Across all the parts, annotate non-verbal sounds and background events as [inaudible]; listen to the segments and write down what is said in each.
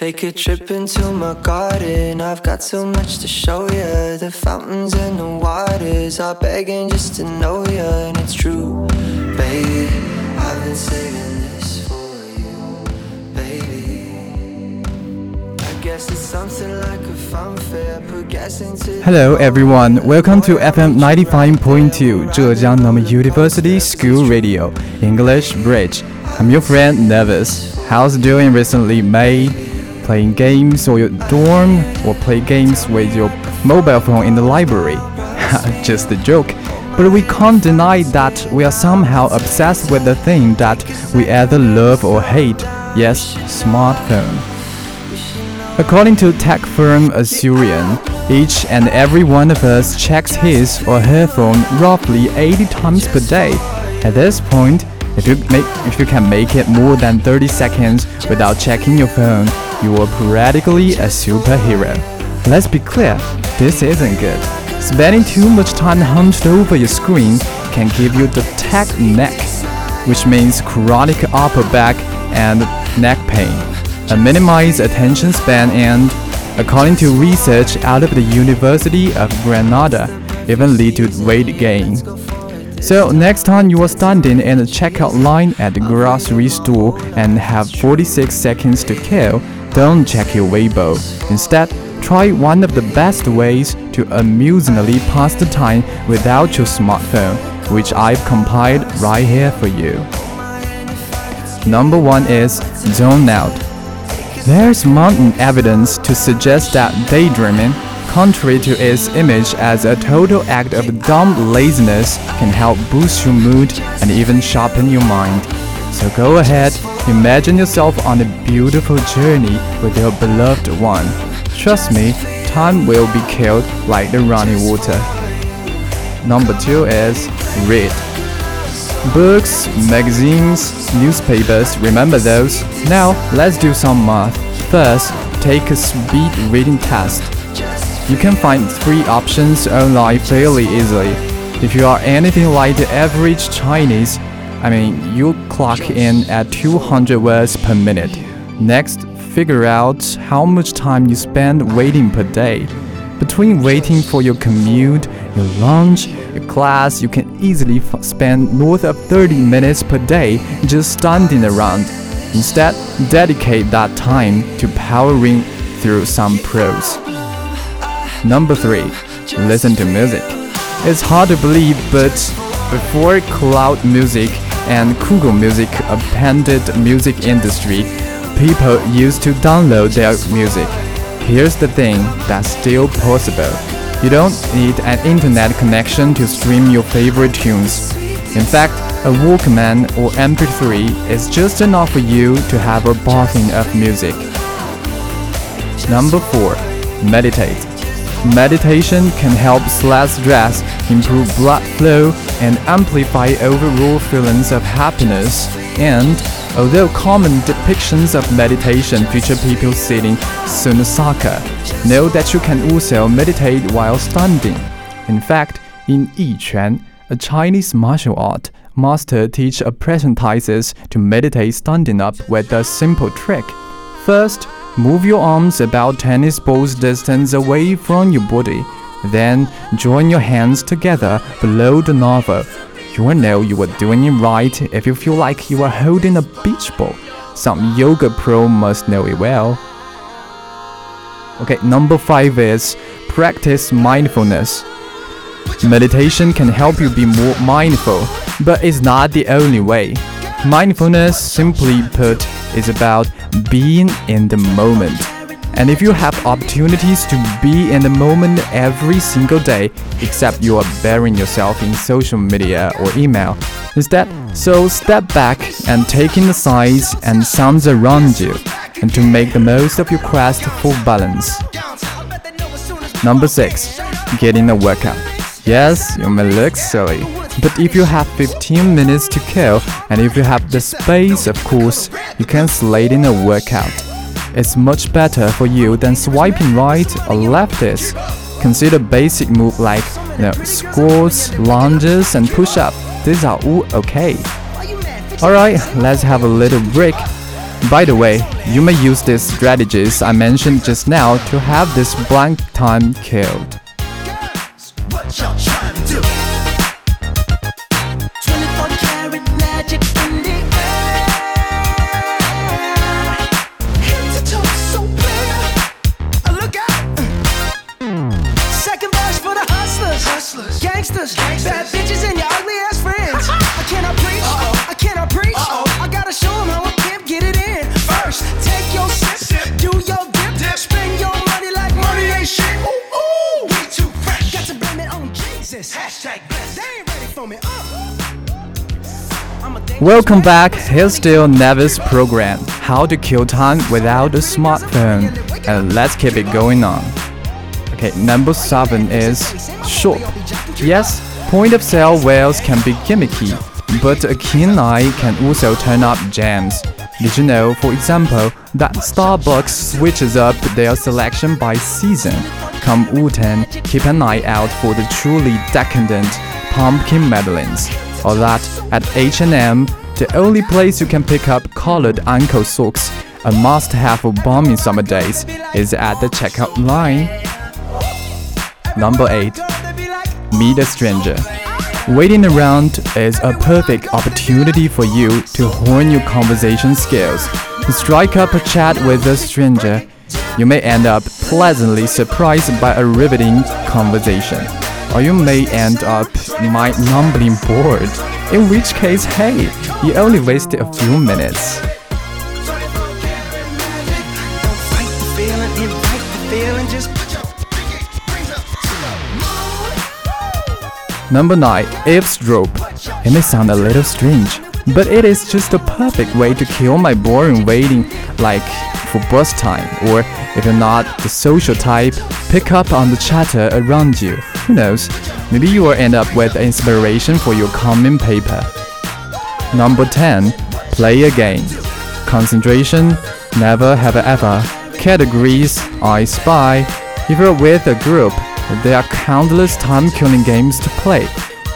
Take a trip into my garden. I've got so much to show you. The fountains and the waters are begging just to know you. And it's true, baby. I've been saving this for you, baby. I guess it's something like a funfair. Put gas into. Hello everyone, welcome to FM 95.2 Zhejiang Normal University School Radio English Bridge. I'm your friend Nevis. How's it doing recently, mate? Playing games or your dorm or play games with your mobile phone in the library? [laughs] Just a joke. But we can't deny that we are somehow obsessed with the thing that we either love or hate. Yes, smartphone. According to tech firm Asurion, each and every one of us checks his or her phone roughly 80 times per day. At this point, if you make if you can make it more than 30 seconds without checking your phone, you are practically a superhero. Let's be clear, this isn't good. Spending too much time hunched over your screen can give you the tech neck, which means chronic upper back and neck pain, a minimized attention span and, according to research out of the University of Granada, even lead to weight gain. So next time you are standing in the checkout line at the grocery store and have 46 seconds to kill, don't check your Weibo. Instead, try one of the best ways to amusingly pass the time without your smartphone, which I've compiled right here for you. Number one is zone out. There's mountain evidence to suggest that daydreaming, contrary to its image as a total act of dumb laziness, can help boost your mood and even sharpen your mind. So go ahead, imagine yourself on a beautiful journey with your beloved one. Trust me, time will be killed like the running water. Number two is read. Books, magazines, newspapers, remember those? Now, let's do some math. First, take a speed reading test. You can find three options online fairly easily. If you are anything like the average Chinese, I mean, you clock in at 200 words per minute. Next, figure out how much time you spend waiting per day. Between waiting for your commute, your lunch, your class, you can easily spend north of 30 minutes per day just standing around. Instead, dedicate that time to powering through some prose. Number 3. Listen to music. It's hard to believe, but before cloud music and Google Music appended music industry, people used to download their music. Here's the thing that's still possible. You don't need an internet connection to stream your favorite tunes. In fact, a Walkman or MP3 is just enough for you to have a bathing of music. Number 4. Meditate. Meditation can help slash stress, improve blood flow, and amplify overall feelings of happiness. And although common depictions of meditation feature people sitting sukhasana, know that you can also meditate while standing. In fact, in Yiquan, a Chinese martial art, master teach apprentices to meditate standing up with a simple trick. First, move your arms about tennis balls distance away from your body. Then, join your hands together below the navel. You will know you are doing it right if you feel like you are holding a beach ball. Some yoga pro must know it well. Okay, number five is practice mindfulness. Meditation can help you be more mindful, but it's not the only way. Mindfulness, simply put, is about being in the moment. And if you have opportunities to be in the moment every single day, except you are burying yourself in social media or email, instead, so step back and take in the sights and sounds around you, and to make the most of your quest for balance. Number 6. Getting a workout. Yes, you may look silly, but if you have 15 minutes to kill and if you have the space, of course, you can slate in a workout. It's much better for you than swiping right or leftists. Consider basic move like you know, squats, lunges, and push-up. These are all okay. Alright, let's have a little break. By the way, you may use these strategies I mentioned just now to have this blank time killed. Welcome back. Here's still Nevis program. How to kill time without a smartphone. And let's keep it going on. Okay, number seven is shop. Yes, point of sale wares can be gimmicky, but a keen eye can also turn up gems. Did you know, for example, that Starbucks switches up their selection by season? Come Wu-Tang, keep an eye out for the truly decadent pumpkin madeleines. Or that at H&M, the only place you can pick up collared ankle socks, a must-have for balmy summer days, is at the checkout line. Number 8. Meet a stranger. Waiting around is a perfect opportunity for you to hone your conversation skills. To strike up a chat with a stranger. You may end up pleasantly surprised by a riveting conversation, or you may end up mind-numbingly bored. In which case, hey, you only wasted a few minutes. Number 9. Eavesdrop. It may sound a little strange, but it is just the perfect way to kill my boring waiting, like for bus time, or if you're not the social type, pick up on the chatter around you. Who knows? Maybe you will end up with inspiration for your comment paper. Number 10. Play a game. Concentration, never have ever. Categories, I spy. If you're with a group, there are countless time-killing games to play.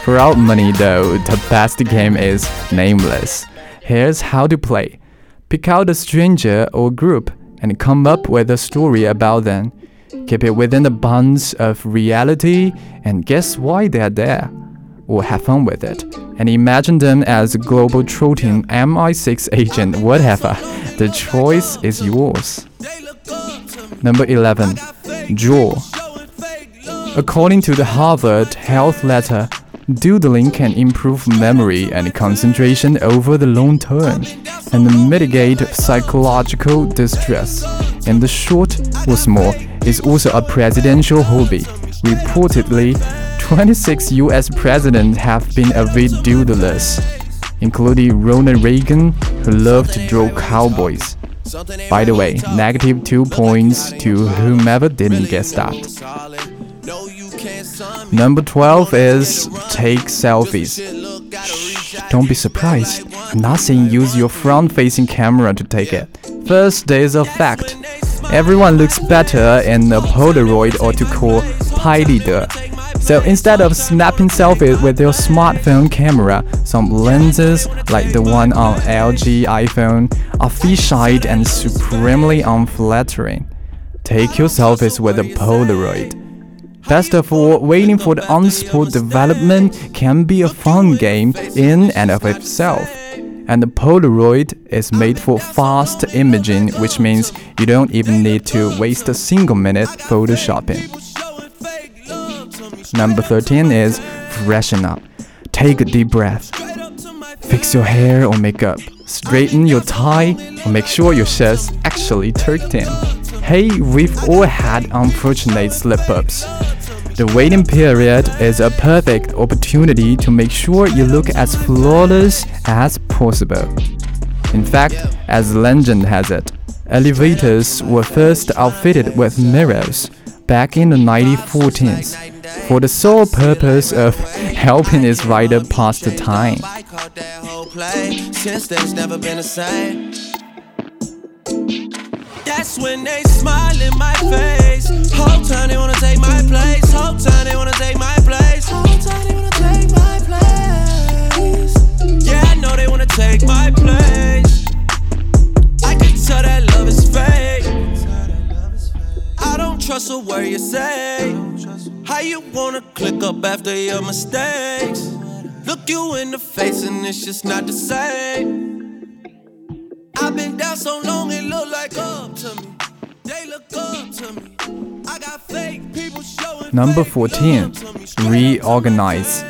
For our money though, the best game is Nameless. Here's how to play. Pick out a stranger or group and come up with a story about them. Keep it within the bounds of reality and guess why they're there. Or have fun with it. And imagine them as a global trotting MI6 agent, whatever. The choice is yours. Number 11. Draw. According to the Harvard Health Letter, doodling can improve memory and concentration over the long term and mitigate psychological distress. In the short, what's more, is also a presidential hobby. Reportedly, 26 US presidents have been avid doodlers, including Ronald Reagan, who loved to draw cowboys. By the way, negative two points to whomever didn't guess that. Number 12 is take selfies. Shh, don't be surprised. I'm not saying use your front facing camera to take it. First, there is a fact. Everyone looks better in a Polaroid or to call Pi leader. So instead of snapping selfies with your smartphone camera, some lenses like the one on LG iPhone are fisheye and supremely unflattering. Take your selfies with a Polaroid. Best of all, waiting for the on-spot development can be a fun game in and of itself. And the Polaroid is oh, made for fast imaging, which means you don't even need to waste a single minute photoshopping. Number 13 is freshen up. Take a deep breath. Fix your hair or makeup. Straighten your tie or make sure your shirt's actually tucked in. Hey, we've all had unfortunate slip ups. The waiting period is a perfect opportunity to make sure you look as flawless as possible. In fact, as legend has it, elevators were first outfitted with mirrors back in the 1914s for the sole purpose of [laughs] helping its rider pass the time best when they smile in my face. Whole time they wanna take my place. Whole time they wanna take my place. Whole time they wanna take my place. Yeah, I know they wanna take my place. I can tell that love is fake. I don't trust a word you say. How you wanna click up after your mistakes? Look you in the face and it's just not the same. I've been down so long it look like up to me. They look up to me. I got fake people showing. Number 14. Reorganize.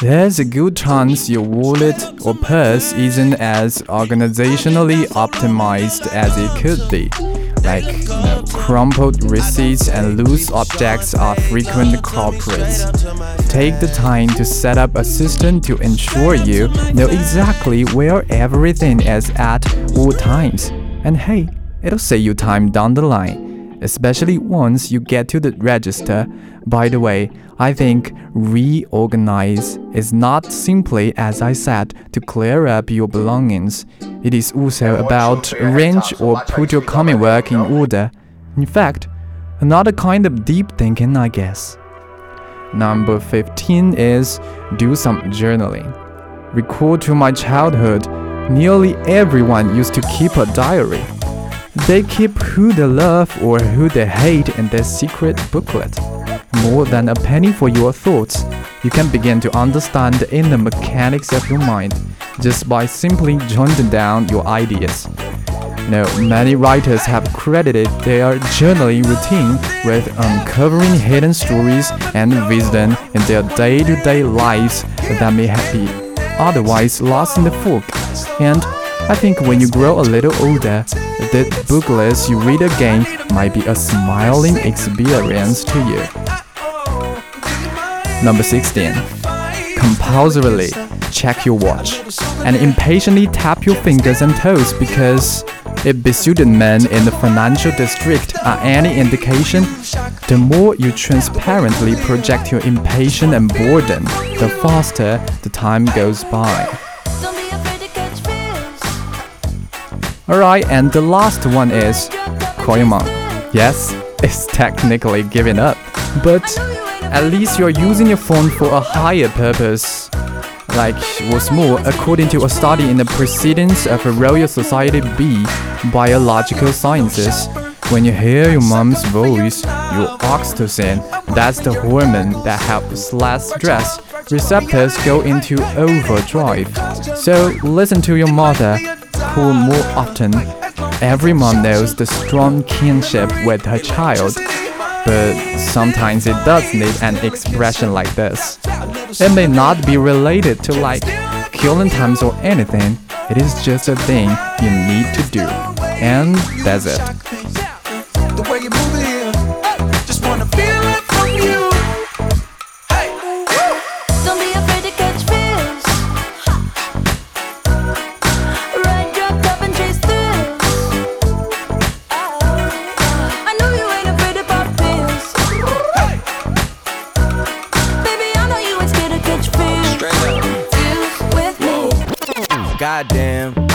There's a good chance your wallet or purse isn't as organizationally optimized as it could be. Like you know, crumpled receipts and loose objects are frequent culprits. Take the time to set up a system to ensure you know exactly where everything is at all times. And hey, it'll save you time down the line, especially once you get to the register. By the way, I think reorganize is not simply, as I said, to clear up your belongings. It is also about arrange or put your common work in order. In fact, another kind of deep thinking, I guess. Number 15 is do some journaling. Recall to my childhood, nearly everyone used to keep a diary. They keep who they love or who they hate in their secret booklet. More than a penny for your thoughts, you can begin to understand the inner mechanics of your mind just by simply jotting down your ideas. Now, many writers have credited their journaling routine with uncovering hidden stories and wisdom in their day to day lives that may have been otherwise lost in the fog. And I think when you grow a little older, the booklets you read again might be a smiling experience to you. Number 16. Compulsorily check your watch and impatiently tap your fingers and toes because if besuited men in the financial district are any indication, the more you transparently project your impatience and boredom, the faster the time goes by. Alright, and the last one is mom. Yes, it's technically giving up, but at least you're using your phone for a higher purpose. Like what's more, according to a study in the Proceedings of the Royal Society B Biological Sciences, when you hear your mom's voice, your oxytocin, that's the hormone that helps less stress, receptors go into overdrive. So listen to your mother, who more often. Every mom knows the strong kinship with her child but sometimes it does need an expression like this. It may not be related to like killing times or anything, it is just a thing you need to do. And that's it.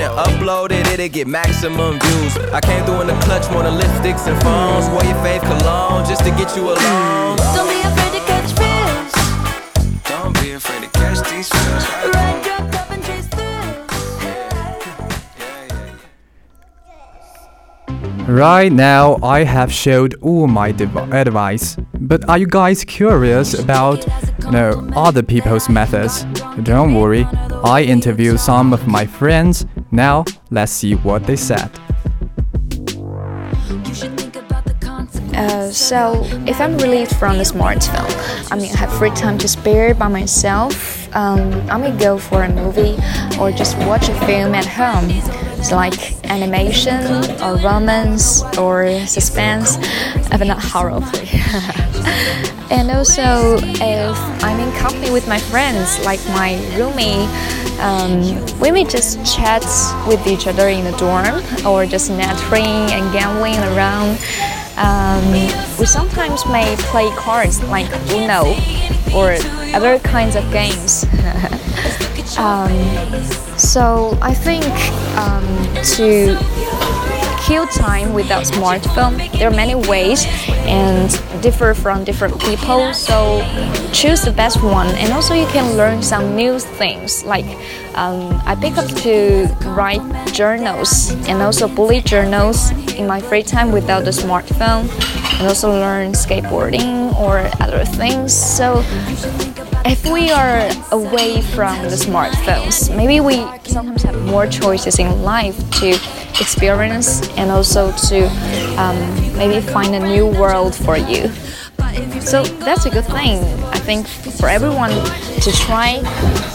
and upload it, it'll get maximum views. I came through in the clutch more than lipsticks and phones. Wore your fave cologne just to get you alone. Don't be afraid to catch fish. Don't be afraid to catch these feels. Ride your cup and chase. Right now, I have showed all my dev- advice, but are you guys curious about, you know, other people's methods? Don't worry, I interviewed some of my friends. Now, let's see what they said. You should think about the consequences. Uh, so, if I'm relieved from the smartphone, I mean, I have free time to spare by myself, um, I may go for a movie or just watch a film at home. It's like animation or romance or suspense, but not horror. [laughs] [laughs] and also, if I'm in company with my friends, like my roomie, um, we may just chat with each other in the dorm or just nattering and gambling around. Um, we sometimes may play cards like Uno or other kinds of games. [laughs] um, so I think um, to kill time without smartphone, there are many ways and differ from different people. So choose the best one, and also you can learn some new things. Like um, I pick up to write journals and also bullet journals in my free time without the smartphone, and also learn skateboarding or other things. So if we are away from the smartphones, maybe we sometimes have more choices in life to experience and also to um, maybe find a new world for you. So that's a good thing. I think for everyone to try,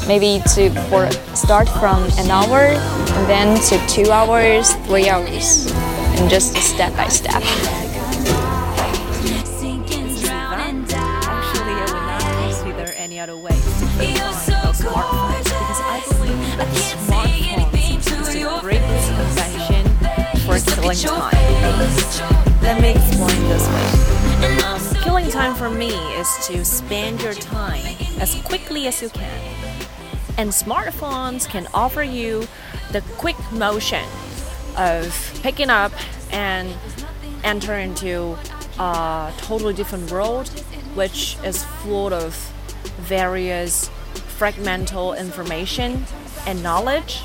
maybe to for start from an hour and then to two hours, three hours, and just step by step. Consider any other ways to fill time without smartphones because I believe that smartphones is a great invention for killing time. Let me explain this way. Um, killing time for me is to spend your time as quickly as you can. And smartphones can offer you the quick motion of picking up and enter into a totally different world, which is full of various fragmental information and knowledge.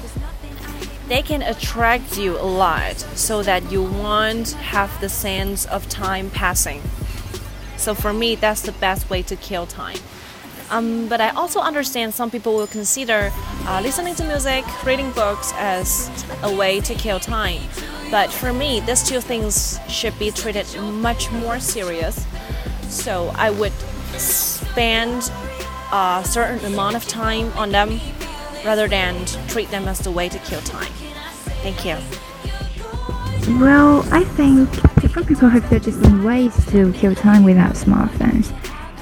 They can attract you a lot so that you won't have the sense of time passing. So for me, that's the best way to kill time. Um, but I also understand some people will consider uh, listening to music, reading books as a way to kill time. But for me, these two things should be treated much more serious. So I would spend a certain amount of time on them rather than treat them as the way to kill time. Thank you. Well, I think different people have their different ways to kill time without smartphones.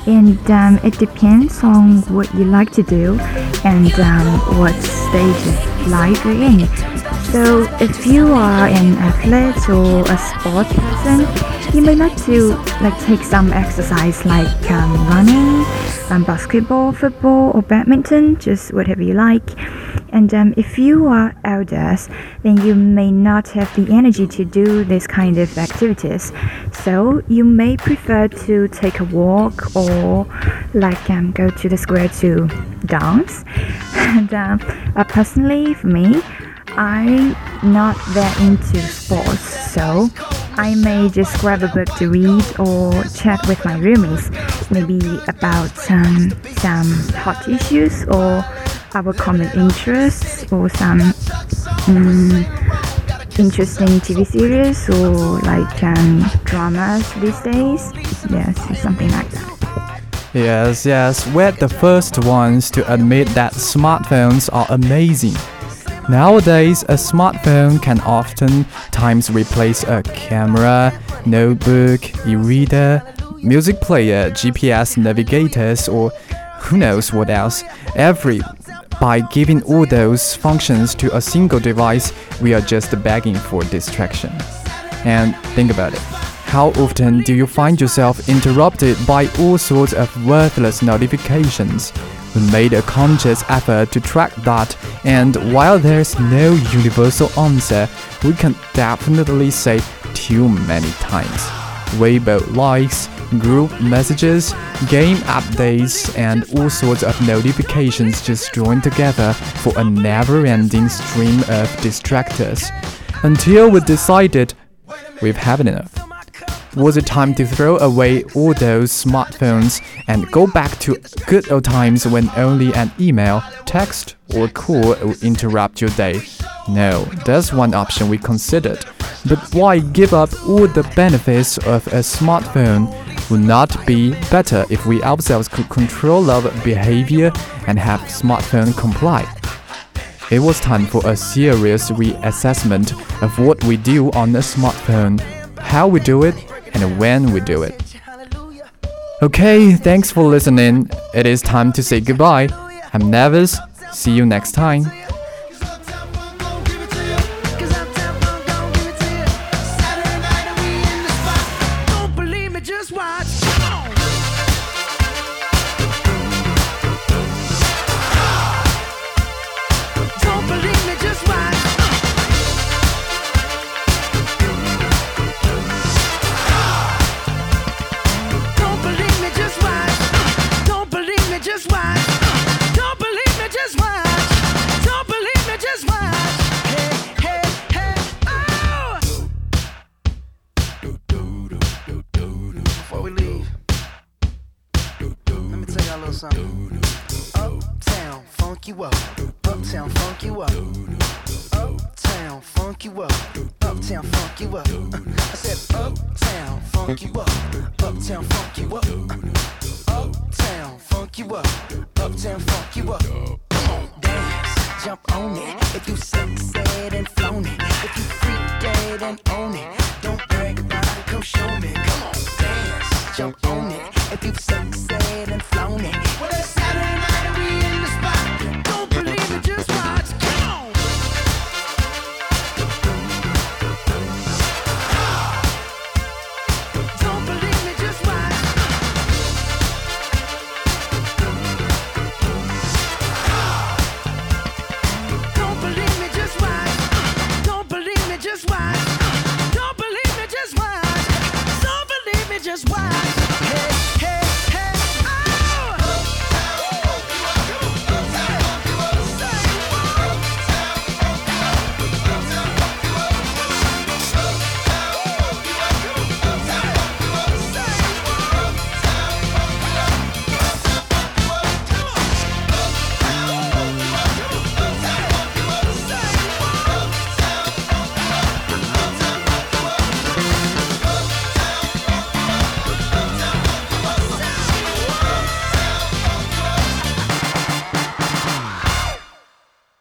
And um, it depends on what you like to do and um, what stage of life you're in. So, if you are an athlete or a sports person, you may like to like take some exercise like um, running, um, basketball, football, or badminton, just whatever you like. And um, if you are outdoors, then you may not have the energy to do this kind of activities. So you may prefer to take a walk or like um, go to the square to dance. [laughs] And um, uh, personally, for me, I'm not that into sports, so I may just grab a book to read or chat with my roomies, maybe about um, some hot issues or our common interests or some um, interesting TV series or like um, dramas these days. Yes, something like that. Yes, yes, we're the first ones to admit that smartphones are amazing. Nowadays, a smartphone can often times replace a camera, notebook, e-reader, music player, GPS navigators, or who knows what else. Every by giving all those functions to a single device, we are just begging for distraction. And think about it. How often do you find yourself interrupted by all sorts of worthless notifications? We made a conscious effort to track that, and while there's no universal answer, we can definitely say too many times. Weibo likes, group messages, game updates, and all sorts of notifications just join together for a never ending stream of distractors. Until we decided we've had enough. Was it time to throw away all those smartphones and go back to good old times when only an email, text, or call would interrupt your day? No, that's one option we considered. But why give up all the benefits of a smartphone? Would not be better if we ourselves could control our behavior and have smartphone comply? It was time for a serious reassessment of what we do on a smartphone, how we do it, and when we do it. Okay, thanks for listening. It is time to say goodbye. I'm Nevis. See you next time. funk you up. Uptown funk you up. Uptown funk you up. Uptown funk you up. Come on, dance, jump on it. If you sunset and flown it, if you freak dead and own it, don't brag about it. Come show me. Come on, dance, jump on it. If you sunset and flown it, well it's Saturday night and we in the spot. just why.